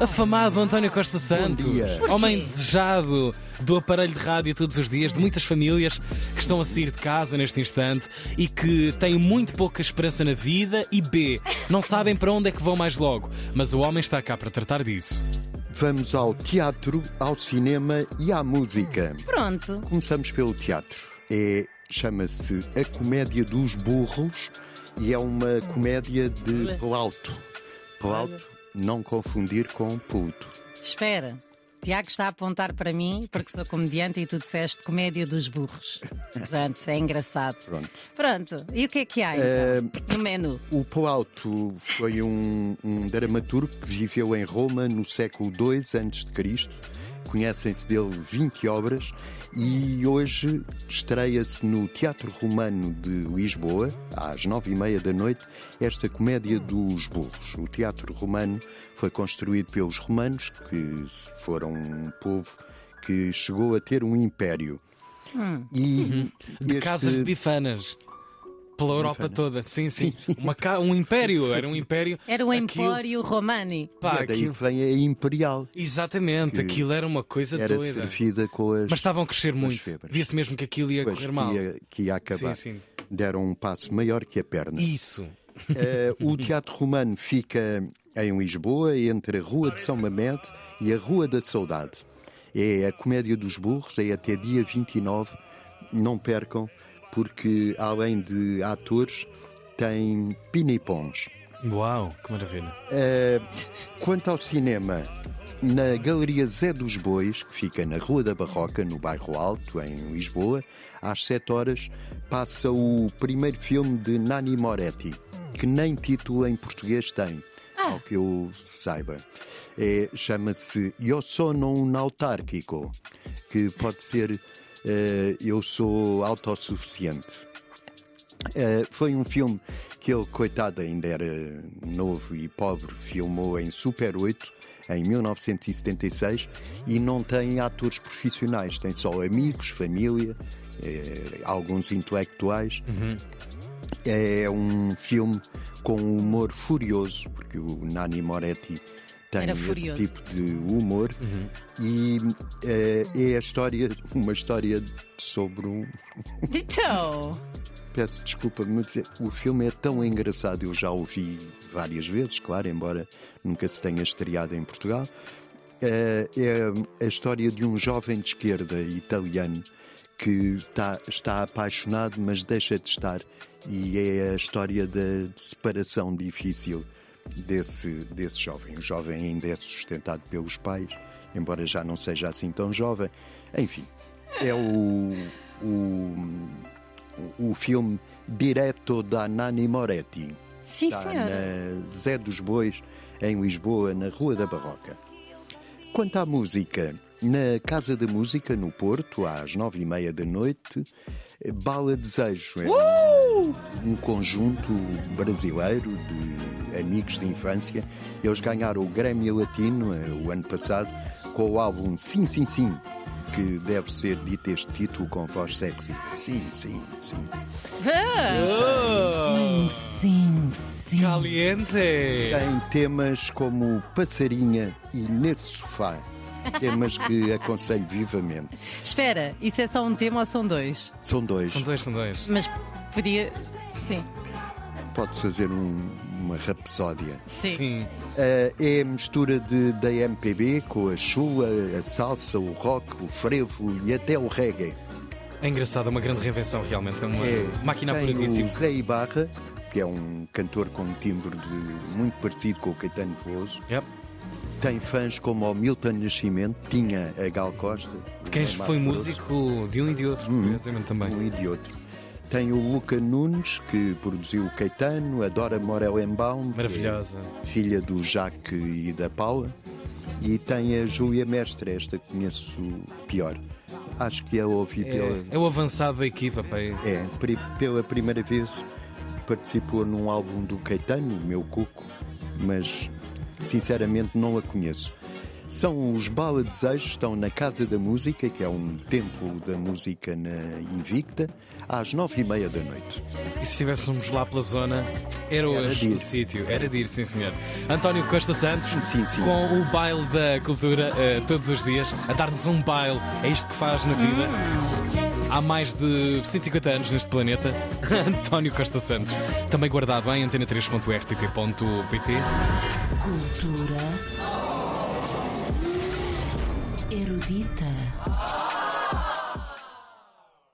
Afamado António Costa Santos, homem desejado do aparelho de rádio todos os dias, de muitas famílias que estão a sair de casa neste instante e que têm muito pouca esperança na vida e B, não sabem para onde é que vão mais logo. Mas o homem está cá para tratar disso. Vamos ao teatro, ao cinema e à música. Pronto. Começamos pelo teatro. É, chama-se A Comédia dos Burros e é uma comédia de Plauto. Plauto, não confundir com Pluto. Espera. Tiago está a apontar para mim porque sou comediante e tu disseste comédia dos burros. Portanto, é engraçado. Pronto. Pronto. E o que é que há então no menu? O Plauto foi um, um dramaturgo que viveu em Roma no século II a.C. Conhecem-se dele 20 obras e hoje estreia-se no Teatro Romano de Lisboa, às nove e meia da noite, esta Comédia dos Burros. O Teatro Romano foi construído pelos romanos, que foram um povo que chegou a ter um império. E De este- casas de bifanas. Pela Europa toda, sim, sim. Uma ca- um império, era um império. Era o Aquilo- Empório Romani. Pá, é daí aquilo- que vem a Imperial. Exatamente, que aquilo era uma coisa Era doida. servida com as. Mas estavam a crescer muito. Via-se mesmo que aquilo ia Pois, correr que mal. ia, que ia acabar. Sim, sim. Deram um passo maior que a perna. Isso. Eh, o Teatro Romano fica em Lisboa, entre a Rua de São Mamede e a Rua da Saudade. É a Comédia dos Burros, é até dia 29. Não percam, porque além de atores, tem pinipons. Uau, que maravilha. Eh, quanto ao cinema, na Galeria Zé dos Bois, que fica na Rua da Barroca, no bairro Alto, em Lisboa, às 7 horas, passa o primeiro filme de Nani Moretti, que nem título em português tem, ao que eu saiba. É, Chama-se Eu Sono un Autárquico, que pode ser Eu Sou Autossuficiente. Uh, foi um filme que ele, coitado, ainda era novo e pobre, filmou em Super 8 em 1976 e não tem atores profissionais, tem só amigos, família, eh, alguns intelectuais. É um filme com um humor furioso, porque o Nani Moretti tem Era esse furioso. tipo de humor e eh, é a história, uma história sobre um, Então. Peço desculpa, mas é- o filme é tão engraçado, eu já o vi várias vezes, claro, embora nunca se tenha estreado em Portugal. É, é a história de um jovem de esquerda italiano que está, está apaixonado, mas deixa de estar. E é a história da separação difícil desse, desse jovem. O jovem ainda é sustentado pelos pais, embora já não seja assim tão jovem. Enfim, é o, o, o filme direto da Nani Moretti. Sim, Está senhora. na Zé dos Bois, em Lisboa, na Rua da Barroca. Quanto à música, na Casa da Música, no Porto, às nove e meia da noite, Bala Desejo é um, um conjunto brasileiro de amigos de infância. Eles ganharam o Grammy Latino eh, o ano passado com o álbum Sim, Sim, Sim, que deve ser dito este título com voz sexy. Sim, sim, sim. Ah, Sim, sim, sim. Caliente! Tem temas como Passarinha e Nesse Sofá. Temas que aconselho vivamente. Espera, isso é só um tema ou são dois? São dois. São dois, são dois. Mas podia. Sim, Pode fazer um- uma rapsódia. sim. Sim. Eh, é a mistura de, da MPB com a chula, a salsa, o rock, o frevo e até o reggae. É engraçado, é uma grande reinvenção realmente. É uma É, máquina tem puríssima. o Zé Ibarra, que é um cantor com um timbre de- muito parecido com o Caetano Veloso. Yep. Tem fãs como o Milton Nascimento, tinha a Gal Costa. Quem foi músico de um e de outro, curiosamente também. um e de outro. Tem o Luca Nunes, que produziu o Caetano, a Dora Morelenbaum, que Maravilhosa. é filha do Jaque e da Paula, e tem a Júlia Mestre, esta que conheço pior. Acho que a ouvi pela, É, é o avançado da equipa, pai. é, pri- pela primeira vez participou num álbum do Caetano, o meu Cuco, mas sinceramente não a conheço. São os Bala Desejos, estão na Casa da Música, que é um templo da música na Invicta, às nove e meia da noite. E se estivéssemos lá pela zona, era Era hoje ir. o sítio. Era de ir, sim senhor. António Costa Santos, Sim, sim. com o baile da cultura eh, todos os dias, a dar-nos um baile. É isto que faz na vida. Há mais de 150 anos neste planeta. António Costa Santos, também guardado em antena3.rtp.pt. Cultura erudita.